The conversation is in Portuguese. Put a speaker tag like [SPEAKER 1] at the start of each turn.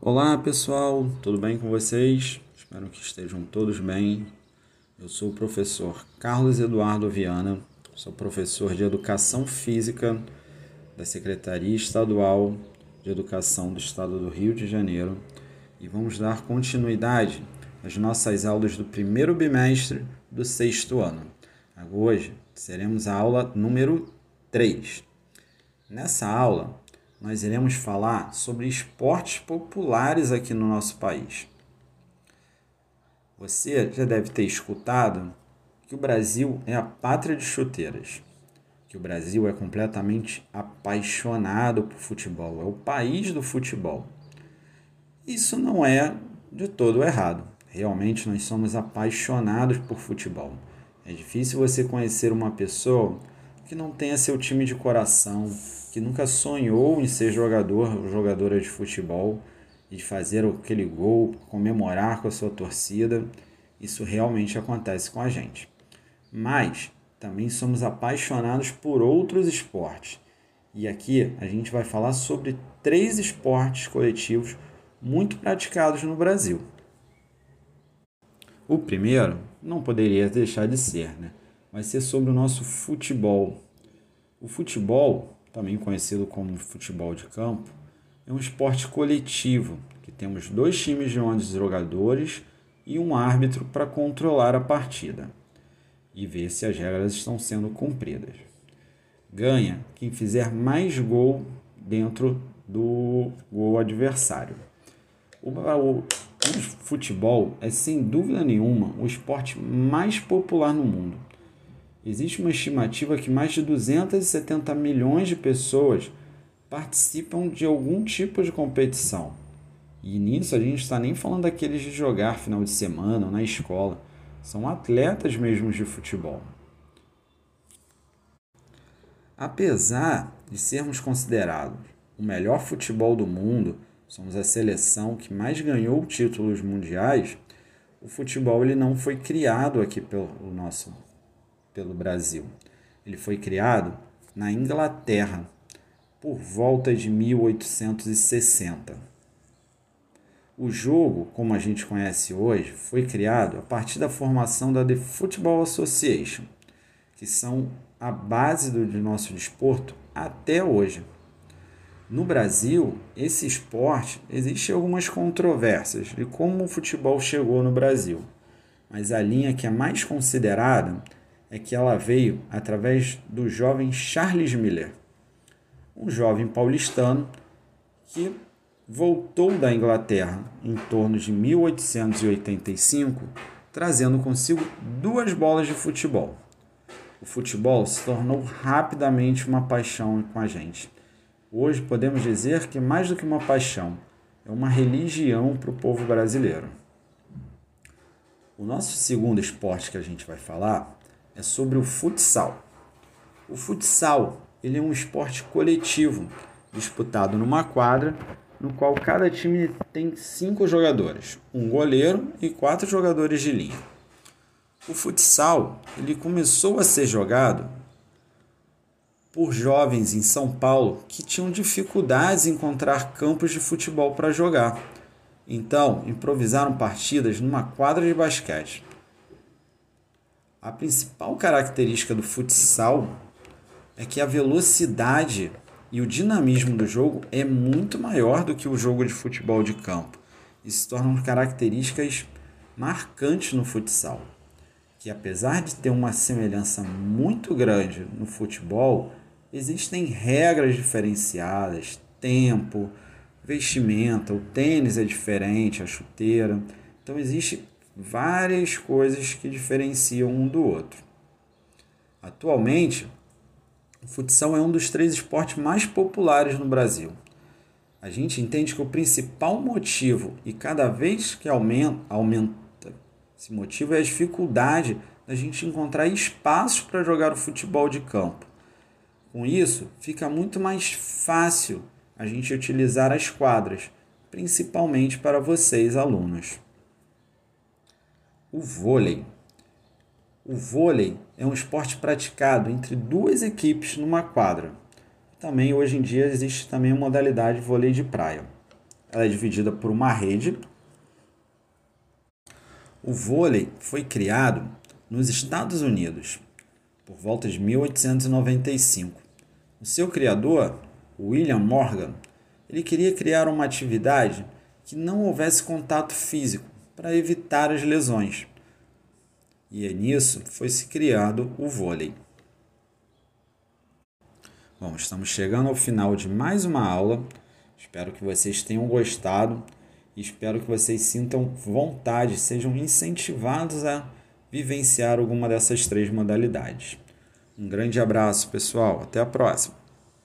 [SPEAKER 1] Olá pessoal, tudo bem com vocês? Espero que estejam todos bem. Eu sou o professor Carlos Eduardo Viana, sou professor de Educação Física da Secretaria Estadual de Educação do Estado do Rio de Janeiro e vamos dar continuidade às nossas aulas do primeiro bimestre do sexto ano. Hoje seremos a aula número 3. Nessa aula, nós iremos falar sobre esportes populares aqui no nosso país. Você já deve ter escutado que o Brasil é a pátria de chuteiras, que o Brasil é completamente apaixonado por futebol, é o país do futebol. Isso não é de todo errado. Realmente nós somos apaixonados por futebol. É difícil você conhecer uma pessoa que não tenha seu time de coração, que nunca sonhou em ser jogador ou jogadora de futebol e de fazer aquele gol, comemorar com a sua torcida. Isso realmente acontece com a gente. Mas também somos apaixonados por outros esportes. E aqui a gente vai falar sobre três esportes coletivos muito praticados no Brasil. O primeiro não poderia deixar de ser, né? Vai ser sobre o nosso futebol. O futebol também conhecido como futebol de campo, é um esporte coletivo que temos dois times de 11 jogadores e um árbitro para controlar a partida e ver se as regras estão sendo cumpridas. Ganha quem fizer mais gol dentro do gol adversário. O, o, o futebol é sem dúvida nenhuma o esporte mais popular no mundo Existe uma estimativa que mais de 270 milhões de pessoas participam de algum tipo de competição. E nisso a gente está nem falando daqueles de jogar final de semana ou na escola. São atletas mesmo de futebol. Apesar de sermos considerados o melhor futebol do mundo, somos a seleção que mais ganhou títulos mundiais, o futebol ele não foi criado aqui pelo nosso pelo Brasil. Ele foi criado na Inglaterra por volta de 1860. O jogo, como a gente conhece hoje, foi criado a partir da formação da The Football Association, que são a base do, nosso desporto até hoje. No Brasil, esse esporte existe algumas controvérsias de como o futebol chegou no Brasil, mas a linha que é mais considerada é que ela veio através do jovem Charles Miller, um jovem paulistano que voltou da Inglaterra em torno de 1885, trazendo consigo duas bolas de futebol. O futebol se tornou rapidamente uma paixão com a gente. Hoje podemos dizer que mais do que uma paixão, é uma religião para o povo brasileiro. O nosso segundo esporte que a gente vai falar é sobre o futsal. O futsal ele é um esporte coletivo disputado numa quadra no qual cada time tem cinco jogadores, um goleiro e quatro jogadores de linha. O futsal ele começou a ser jogado por jovens em São Paulo que tinham dificuldades em encontrar campos de futebol para jogar. Então, improvisaram partidas numa quadra de basquete. A principal característica do futsal é que a velocidade e o dinamismo do jogo é muito maior do que o jogo de futebol de campo. Isso se tornam características marcantes no futsal, que apesar de ter uma semelhança muito grande no futebol, existem regras diferenciadas, tempo, vestimenta, o tênis é diferente, a chuteira. Então existe várias coisas que diferenciam um do outro. Atualmente, o futsal é um dos três esportes mais populares no Brasil. A gente entende que o principal motivo, e cada vez que aumenta, aumenta esse motivo, é a dificuldade da gente encontrar espaços para jogar o futebol de campo. Com isso, fica muito mais fácil a gente utilizar as quadras, principalmente para vocês, alunos o vôlei. O vôlei é um esporte praticado entre duas equipes numa quadra. Também hoje em dia existe também a modalidade vôlei de praia. ela é dividida por uma rede. O vôlei foi criado nos Estados Unidos por volta de 1895. O seu criador, William Morgan, ele queria criar uma atividade que não houvesse contato físico para evitar as lesões. E é nisso foi se criado o vôlei. Bom, estamos chegando ao final de mais uma aula. Espero que vocês tenham gostado e espero que vocês sintam vontade, sejam incentivados a vivenciar alguma dessas três modalidades. Um grande abraço, pessoal. Até a próxima.